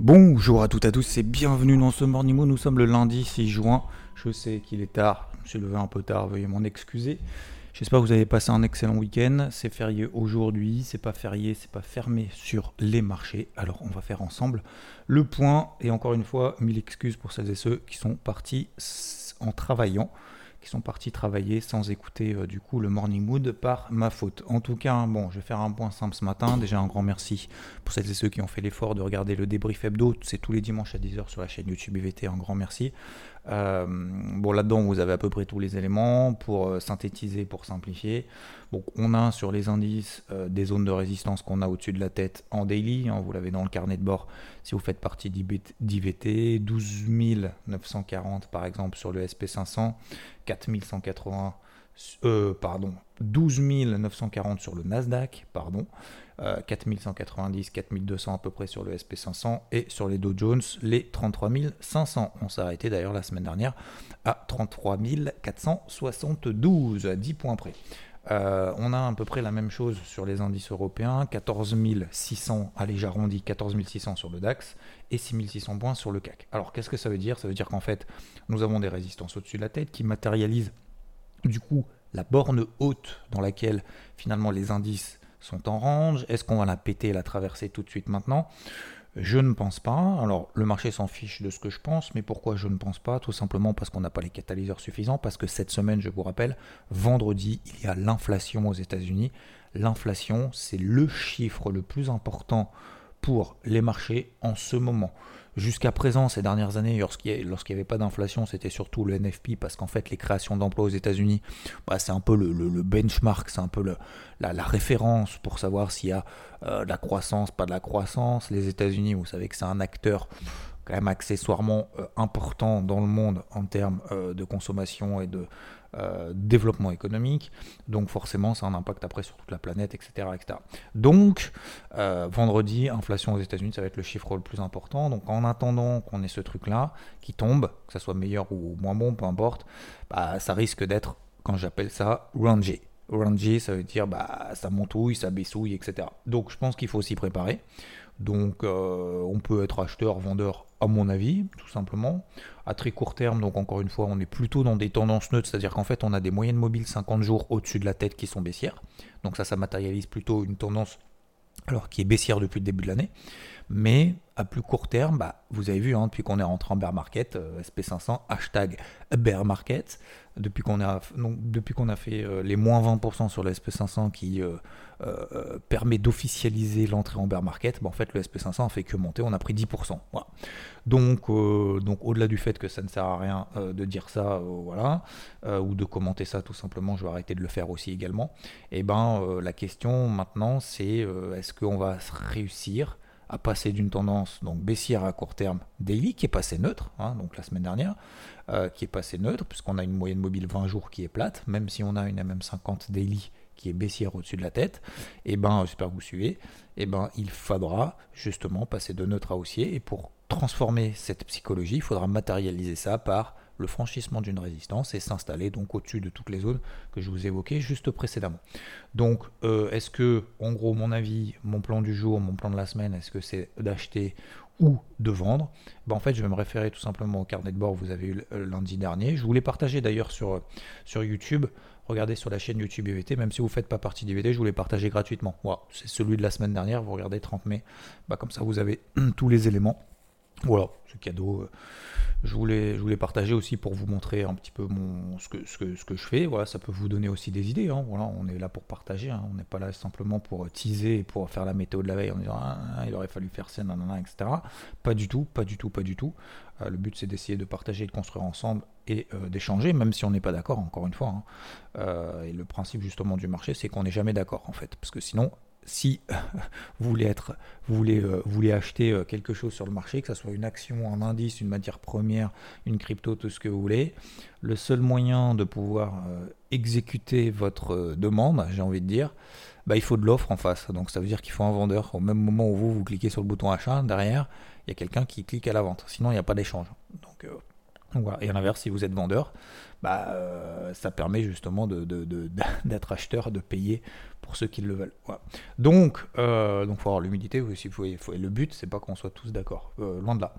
Bonjour à toutes et à tous et bienvenue dans ce Morning. Nous sommes le lundi 6 juin. Je sais qu'il est tard, je suis levé un peu tard, veuillez m'en excuser. J'espère que vous avez passé un excellent week-end. C'est férié aujourd'hui, c'est pas férié, c'est pas fermé sur les marchés. Alors on va faire ensemble le point et encore une fois, mille excuses pour celles et ceux qui sont partis en travaillant qui sont partis travailler sans écouter euh, du coup le morning mood par ma faute. En tout cas, bon, je vais faire un point simple ce matin. Déjà un grand merci pour celles et ceux qui ont fait l'effort de regarder le débrief hebdo. C'est tous les dimanches à 10h sur la chaîne YouTube IVT. Un grand merci. Euh, bon, là-dedans, vous avez à peu près tous les éléments pour euh, synthétiser, pour simplifier. On a sur les indices des zones de résistance qu'on a au-dessus de la tête en daily. Hein, vous l'avez dans le carnet de bord si vous faites partie d'IVT. 12 940 par exemple sur le SP500, 4180 euh, pardon, 12 940 sur le Nasdaq, pardon, euh, 4190, 4200 à peu près sur le SP500 et sur les Dow Jones, les 33 500. On s'est arrêté d'ailleurs la semaine dernière à 33 472, à 10 points près. Euh, on a à peu près la même chose sur les indices européens, 14 600, allez j'arrondis, 14 600 sur le DAX et 6 600 points sur le CAC. Alors qu'est-ce que ça veut dire? Ça veut dire qu'en fait, nous avons des résistances au-dessus de la tête qui matérialisent du coup la borne haute dans laquelle finalement les indices sont en range. Est-ce qu'on va la péter et la traverser tout de suite maintenant? Je ne pense pas. Alors, le marché s'en fiche de ce que je pense, mais pourquoi je ne pense pas? Tout simplement parce qu'on n'a pas les catalyseurs suffisants, parce que cette semaine, je vous rappelle, vendredi, il y a l'inflation aux États-Unis. L'inflation, c'est le chiffre le plus important pour les marchés en ce moment. Jusqu'à présent, ces dernières années, lorsqu'il n'y avait pas d'inflation, c'était surtout le NFP, parce qu'en fait, les créations d'emplois aux États-Unis, bah, c'est un peu le, benchmark, c'est un peu la, référence pour savoir s'il y a euh, de la croissance, pas de la croissance. Les États-Unis, vous savez que c'est un acteur quand même accessoirement euh, important dans le monde en termes euh, de consommation et de euh, développement économique. Donc forcément, ça a un impact après sur toute la planète, etc. etc. Donc, vendredi, inflation aux États-Unis, ça va être le chiffre le plus important. Donc en attendant qu'on ait ce truc-là qui tombe, que ça soit meilleur ou moins bon, peu importe, bah, ça risque d'être, quand j'appelle ça, rangé. Rangé, ça veut dire bah, ça montouille, ça baissouille, etc. Donc je pense qu'il faut s'y préparer. Donc on peut être acheteur, vendeur à mon avis, tout simplement. À très court terme, donc encore une fois, on est plutôt dans des tendances neutres, c'est-à-dire qu'en fait, on a des moyennes mobiles 50 jours au-dessus de la tête qui sont baissières. Donc ça, ça matérialise plutôt une tendance alors qui est baissière depuis le début de l'année. Mais à plus court terme, bah, vous avez vu, hein, depuis qu'on est rentré en bear market, euh, SP500, hashtag bear market, depuis qu'on a, depuis qu'on a fait euh, les moins 20% sur le SP500 qui euh, permet d'officialiser l'entrée en bear market, bah, en fait le SP500 a fait que monter, on a pris 10%. Donc, donc au-delà du fait que ça ne sert à rien de dire ça, voilà, ou de commenter ça tout simplement, je vais arrêter de le faire aussi également. Et eh ben la question maintenant c'est est-ce qu'on va réussir à passer d'une tendance donc baissière à court terme daily qui est passé neutre, hein, donc la semaine dernière, euh, qui est passé neutre puisqu'on a une moyenne mobile 20 jours qui est plate, même si on a une MM50 daily qui est baissière au-dessus de la tête, et eh ben j'espère que vous suivez, et eh ben il faudra justement passer de neutre à haussier. Et pour transformer cette psychologie, il faudra matérialiser ça par le franchissement d'une résistance et s'installer donc au-dessus de toutes les zones que je vous évoquais juste précédemment. Donc euh, est-ce que, en gros, mon avis, mon plan du jour, mon plan de la semaine, est-ce que c'est d'acheter ou de vendre? Ben, En fait, je vais me référer tout simplement au carnet de bord que vous avez eu lundi dernier. Je voulais partager d'ailleurs sur, sur YouTube. Regardez sur la chaîne YouTube IVT, même si vous ne faites pas partie d'IVT, je voulais partager gratuitement. Voilà, c'est celui de la semaine dernière, vous regardez 30 mai. Ben, comme ça, vous avez tous les éléments. Voilà, ce cadeau. Euh, je voulais, je voulais partager aussi pour vous montrer un petit peu mon, ce, que, je fais. Voilà, ça peut vous donner aussi des idées. Hein. On est là pour partager. Hein. On n'est pas là simplement pour teaser et pour faire la météo de la veille en disant ah, ah, il aurait fallu faire ça, nanana, etc. Pas du tout, pas du tout, pas du tout. Euh, le but c'est d'essayer de partager, de construire ensemble et euh, d'échanger, même si on n'est pas d'accord, encore une fois. Hein. Euh, et le principe justement du marché, c'est qu'on n'est jamais d'accord en fait. Parce que sinon, si vous voulez, être, vous voulez, euh, acheter euh, quelque chose sur le marché, que ce soit une action, un indice, une matière première, une crypto, tout ce que vous voulez, le seul moyen de pouvoir euh, exécuter votre demande, j'ai envie de dire, bah, il faut de l'offre en face. Donc ça veut dire qu'il faut un vendeur. Au même moment où vous, vous cliquez sur le bouton achat, derrière, il y a quelqu'un qui clique à la vente. Sinon, il n'y a pas d'échange. Donc, voilà. Et à l'inverse, si vous êtes vendeur, bah, ça permet justement d'être acheteur, de payer pour ceux qui le veulent. Donc, euh, donc faut avoir l'humidité aussi. Faut, faut, le but, c'est pas qu'on soit tous d'accord, euh, loin de là.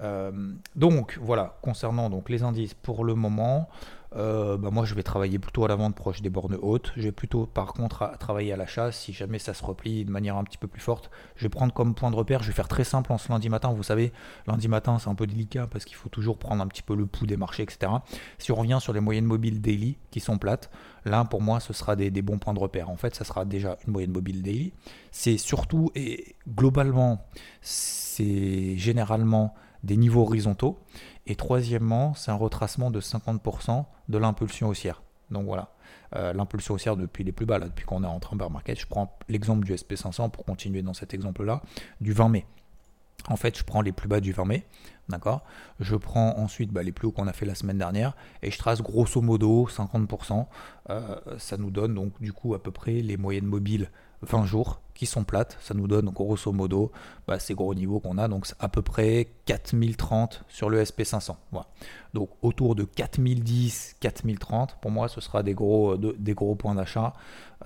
Euh, donc voilà, concernant donc les indices pour le moment, euh, bah, moi je vais travailler plutôt à la vente proche des bornes hautes. Je vais plutôt par contre à, travailler à l'achat si jamais ça se replie de manière un petit peu plus forte. Je vais prendre comme point de repère, je vais faire très simple en ce lundi matin. Vous savez, lundi matin c'est un peu délicat parce qu'il faut toujours prendre un petit peu le pouls des marchés, etc. Si on revient sur les moyennes mobiles daily qui sont plates, là pour moi ce sera des, des bons points de repère. En fait, ça sera déjà une moyenne mobile daily. C'est surtout et globalement, c'est généralement des niveaux horizontaux. Et troisièmement, c'est un retracement de 50% de l'impulsion haussière. Donc voilà, euh, l'impulsion haussière depuis les plus bas, là, depuis qu'on est en bear market. Je prends l'exemple du SP500 pour continuer dans cet exemple-là, du 20 mai. En fait, je prends les plus bas du 20 mai, d'accord? Je prends ensuite bah, les plus hauts qu'on a fait la semaine dernière et je trace grosso modo 50%. Euh, ça nous donne donc du coup à peu près les moyennes mobiles 20 jours qui sont plates. Ça nous donne grosso modo bah, ces gros niveaux qu'on a, donc à peu près 4030 sur le SP500. Voilà. Donc autour de 4010, 4030, pour moi ce sera des gros, des gros points d'achat.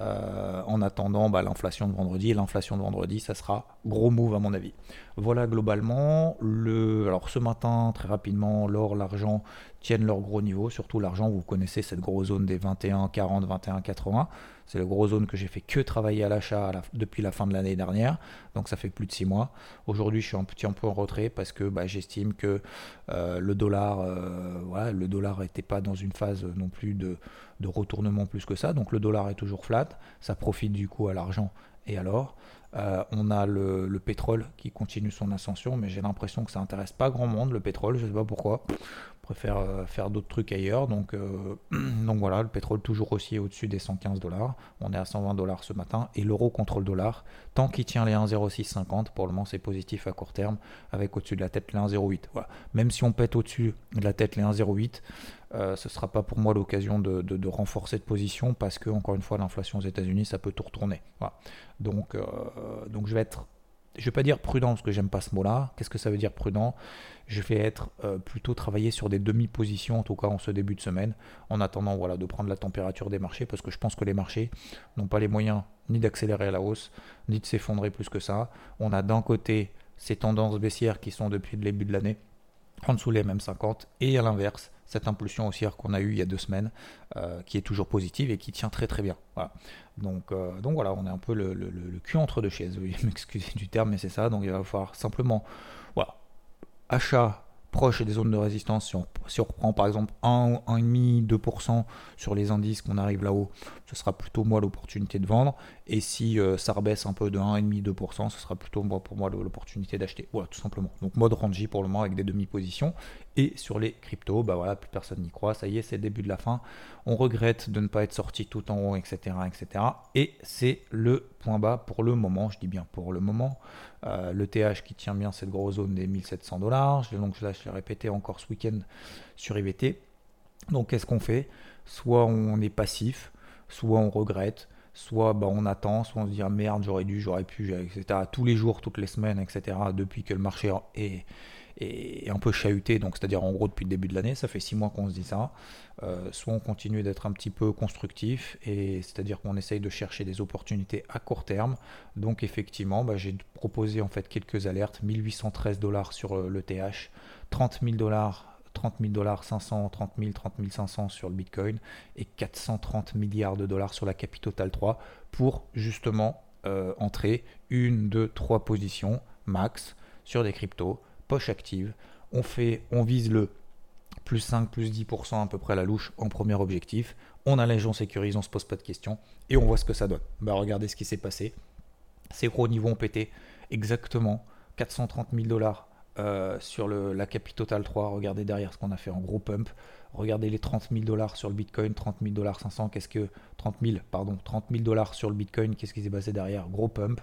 Euh, en attendant bah, l'inflation de vendredi. l'inflation de vendredi, ça sera gros move à mon avis. Voilà globalement. Le... Alors ce matin, très rapidement, l'or, l'argent tiennent leur gros niveau. Surtout l'argent, vous connaissez cette grosse zone des 21, 40, 21, 80. C'est la grosse zone que j'ai fait que travailler à l'achat depuis la fin de l'année dernière. Donc ça fait plus de 6 mois. Aujourd'hui, je suis un petit peu en retrait parce que bah, j'estime que euh, le dollar, euh, voilà, le dollar n'était pas dans une phase non plus de, de, retournement plus que ça. Donc le dollar est toujours flat. Ça profite du coup à l'argent et à l'or. Euh, on a le, pétrole qui continue son ascension, mais j'ai l'impression que ça intéresse pas grand monde le pétrole, je sais pas pourquoi préfère euh, faire d'autres trucs ailleurs. Donc, euh, donc voilà, le pétrole toujours aussi au-dessus des 115 dollars. On est à 120 dollars ce matin. Et l'euro contre le dollar, tant qu'il tient les 1,0650, pour le moment c'est positif à court terme, avec au-dessus de la tête les 1,08. Voilà. Même si on pète au-dessus de la tête les 1,08, euh, ce ne sera pas pour moi l'occasion de, renforcer de position parce que, encore une fois, l'inflation aux États-Unis, ça peut tout retourner. Voilà. Donc, donc je vais être je vais pas dire prudent parce que j'aime pas ce mot-là. Qu'est-ce que ça veut dire prudent? Je vais être euh, plutôt travailler sur des demi-positions, en tout cas en ce début de semaine, en attendant voilà, de prendre la température des marchés, parce que je pense que les marchés n'ont pas les moyens ni d'accélérer à la hausse, ni de s'effondrer plus que ça. On a d'un côté ces tendances baissières qui sont depuis le début de l'année en dessous les mêmes 50 et à l'inverse cette impulsion haussière qu'on a eue il y a deux semaines euh, qui est toujours positive et qui tient très très bien. Donc, euh, donc voilà, on est un peu le, cul entre deux chaises, oui, m'excusez du terme, mais c'est ça. Donc il va falloir simplement voilà, achat proche des zones de résistance. Si on reprend par exemple 1, 1,5, 2% sur les indices qu'on arrive là-haut, ce sera plutôt moi l'opportunité de vendre. Et si euh, ça rebaisse un peu de 1,5, 2%, ce sera plutôt moi, pour moi l'opportunité d'acheter. Voilà, tout simplement. Donc mode rangy pour le moment avec des demi-positions. Et sur les cryptos, bah voilà, plus personne n'y croit. Ça y est, c'est le début de la fin. On regrette de ne pas être sorti tout en haut, etc. etc. Et c'est le point bas pour le moment. Je dis bien pour le moment. Euh, le TH qui tient bien cette grosse zone des 1700 dollars. Je l'ai répété encore ce week-end sur IVT. Donc qu'est-ce qu'on fait? Soit on est passif, soit on regrette, soit bah, on attend, soit on se dit ah, merde, j'aurais dû, j'aurais pu, etc. Tous les jours, toutes les semaines, etc. Depuis que le marché est, est un peu chahuté, donc c'est-à-dire en gros depuis le début de l'année, ça fait six mois qu'on se dit ça. Euh, soit on continue d'être un petit peu constructif, et c'est-à-dire qu'on essaye de chercher des opportunités à court terme. Donc effectivement, bah, j'ai proposé en fait quelques alertes 1813 dollars sur euh, le TH, 30 000 dollars 30 000 dollars, 500, 30 000, 30 500 sur le Bitcoin et 430 milliards de dollars sur la Capital 3 pour justement euh, entrer une, deux, trois positions max sur des cryptos, poche active. On fait, on vise le plus 5, plus 10% à peu près à la louche en premier objectif. On allège, on sécurise, on se pose pas de questions et on voit ce que ça donne. Bah, regardez ce qui s'est passé. Ces gros niveaux ont pété exactement 430 000 dollars euh, sur la Total 3. Regardez derrière ce qu'on a fait en gros pump. Regardez les 30 000 dollars sur le Bitcoin, 30 000 dollars 500, qu'est-ce que 30 000, pardon, 30 000 dollars sur le Bitcoin, qu'est-ce qui s'est passé derrière? Gros pump.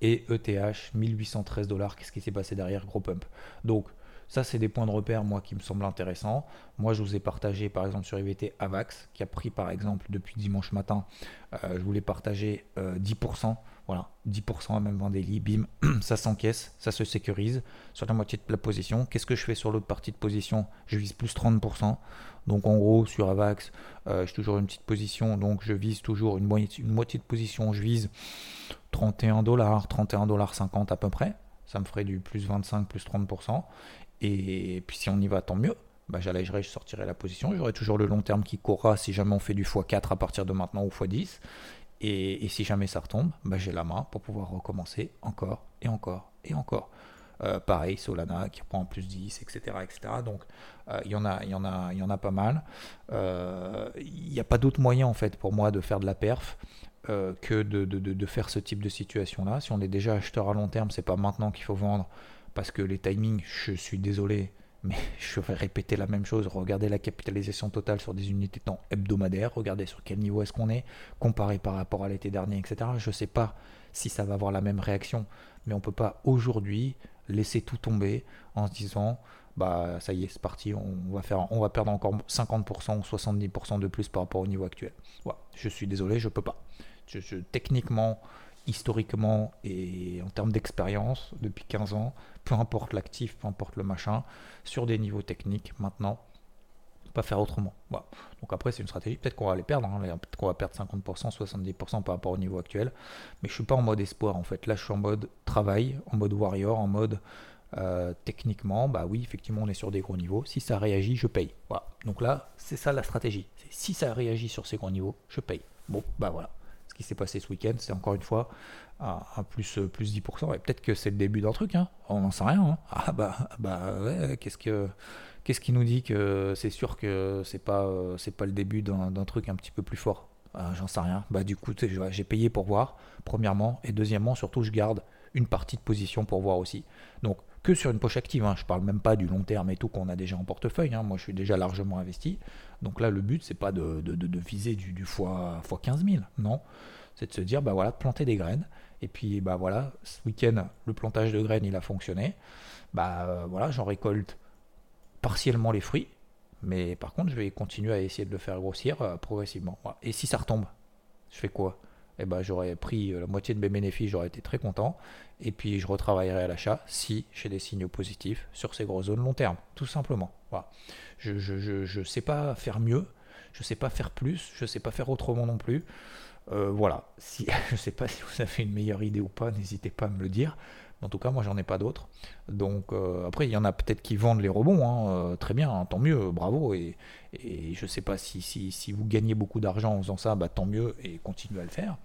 Et ETH, 1813 dollars, qu'est-ce qui s'est passé derrière? Gros pump. Donc ça, c'est des points de repère, moi, qui me semblent intéressants. Moi, je vous ai partagé, par exemple, sur IVT Avax, qui a pris, par exemple, depuis dimanche matin, euh, je voulais partager 10%. Voilà, 10% à même Vendélie, bim, ça s'encaisse, ça se sécurise sur la moitié de la position. Qu'est-ce que je fais sur l'autre partie de position Je vise plus 30%. Donc en gros, sur Avax, euh, j'ai toujours une petite position, donc je vise toujours une moitié, une moitié de position, je vise 31 dollars, 31 dollars 50 à peu près. Ça me ferait du plus 25, plus 30%. Et puis si on y va, tant mieux. Bah, j'allégerai, je sortirai la position. J'aurai toujours le long terme qui courra si jamais on fait du x4 à partir de maintenant ou x10. Et, si jamais ça retombe, bah, j'ai la main pour pouvoir recommencer encore et encore et encore. Euh, pareil, Solana qui reprend en plus 10, etc. Donc euh, il y, en a, pas mal. Euh, il n'y a pas d'autre moyen en fait pour moi de faire de la perf. que de, faire ce type de situation là. Si on est déjà acheteur à long terme, c'est pas maintenant qu'il faut vendre parce que les timings, je suis désolé, mais je vais répéter la même chose. Regardez la capitalisation totale sur des unités de temps hebdomadaires, regardez sur quel niveau est-ce qu'on est, comparé par rapport à l'été dernier, etc. Je ne sais pas si ça va avoir la même réaction, mais on ne peut pas aujourd'hui laisser tout tomber en se disant bah ça y est, c'est parti, on va, faire, on va perdre encore 50% ou 70% de plus par rapport au niveau actuel. je suis désolé, je peux pas. techniquement, historiquement et en termes d'expérience depuis 15 ans, peu importe l'actif, peu importe le machin, sur des niveaux techniques maintenant, pas faire autrement. Donc après c'est une stratégie, peut-être qu'on va les perdre, hein. peut-être qu'on va perdre 50%, 70% par rapport au niveau actuel, mais je suis pas en mode espoir en fait, là je suis en mode travail, en mode warrior, en mode euh, techniquement, bah oui effectivement on est sur des gros niveaux, si ça réagit je paye. Donc là c'est ça la stratégie, si ça réagit sur ces gros niveaux, je paye. Bon bah voilà ce qui s'est passé ce week-end, c'est encore une fois à, plus, euh, plus 10%. Et peut-être que c'est le début d'un truc, hein. on n'en sait rien. Hein. Ah bah, bah qu'est-ce, que, qu'est-ce qui nous dit que c'est sûr que c'est pas, euh, c'est pas le début d'un, truc un petit peu plus fort? Ah, J'en sais rien. Bah du coup, j'ai payé pour voir, premièrement. Et deuxièmement, surtout, je garde une partie de position pour voir aussi. Donc, que sur une poche active. Hein. Je parle même pas du long terme et tout qu'on a déjà en portefeuille. Hein. Moi, je suis déjà largement investi. Donc là, le but, c'est pas de, de, viser du, du fois, fois 15 000. Non. C'est de se dire, bah voilà, de planter des graines. Et puis, bah voilà, ce week-end, le plantage de graines, il a fonctionné. Bah euh, voilà, j'en récolte partiellement les fruits. Mais par contre, je vais continuer à essayer de le faire grossir euh, progressivement. Et si ça retombe, je fais quoi? Eh ben, j'aurais pris euh, la moitié de mes bénéfices, j'aurais été très content. Et puis je retravaillerai à l'achat si j'ai des signaux positifs sur ces grosses zones long terme, tout simplement. Voilà. Je ne je, sais pas faire mieux, je ne sais pas faire plus, je ne sais pas faire autrement non plus. Euh, voilà, si, je ne sais pas si vous avez une meilleure idée ou pas, n'hésitez pas à me le dire. En tout cas, moi, j'en ai pas d'autres. Donc, euh, après, il y en a peut-être qui vendent les rebonds. Hein, euh, très bien, hein, tant mieux, bravo. Et, je ne sais pas si, si, vous gagnez beaucoup d'argent en faisant ça, bah, tant mieux et continuez à le faire.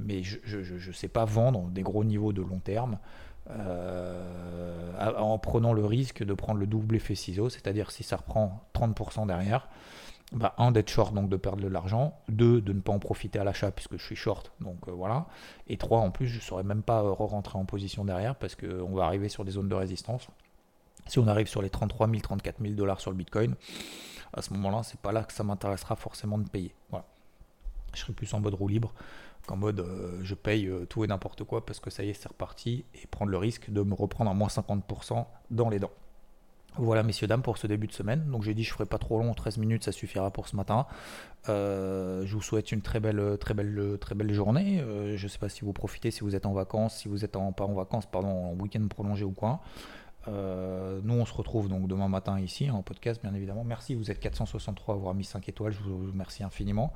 Mais je ne sais pas vendre des gros niveaux de long terme euh, en prenant le risque de prendre le double effet ciseau, c'est-à-dire si ça reprend 30% derrière, bah, un d'être short donc de perdre de l'argent, deux de ne pas en profiter à l'achat puisque je suis short donc euh, voilà, et trois en plus je ne saurais même pas euh, re-rentrer en position derrière parce qu'on va arriver sur des zones de résistance. Si on arrive sur les 33 000, 34 000 dollars sur le Bitcoin, à ce moment-là, c'est pas là que ça m'intéressera forcément de payer. Voilà. Je serai plus en mode roue libre qu'en mode euh, je paye tout et n'importe quoi parce que ça y est, c'est reparti et prendre le risque de me reprendre à moins 50% dans les dents. Voilà, messieurs, dames, pour ce début de semaine. Donc, j'ai dit, je ferai pas trop long, 13 minutes, ça suffira pour ce matin. Euh, je vous souhaite une très belle, très belle, très belle journée. Euh, je ne sais pas si vous profitez, si vous êtes en vacances, si vous êtes pas en vacances, pardon, en week-end prolongé ou quoi. Euh, nous, on se retrouve donc demain matin ici en podcast, bien évidemment. Merci, vous êtes 463 à avoir mis 5 étoiles, je vous remercie infiniment.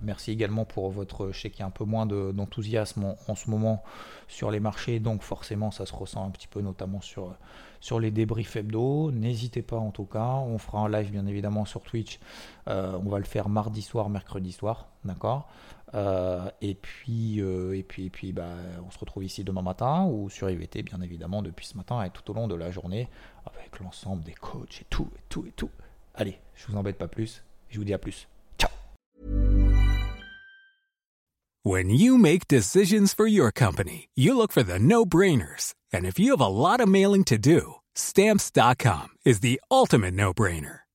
merci également pour votre, je sais qu'il y a un peu moins d'enthousiasme en, ce moment sur les marchés, donc forcément ça se ressent un petit peu, notamment sur sur les débriefs hebdo. N'hésitez pas en tout cas. On fera un live bien évidemment sur Twitch. Euh, on va le faire mardi soir, mercredi soir. D'accord? Euh, et puis, euh, et puis, et puis bah, on se retrouve ici demain matin ou sur IVT bien évidemment depuis ce matin et tout au long de la journée avec l'ensemble des coachs et tout, et tout, et tout. Allez, je vous embête pas plus. Je vous dis à plus. Ciao. When you make decisions for your company, you look for the no-brainers. And if you have a lot of mailing to do, stamps.com is the ultimate no-brainer.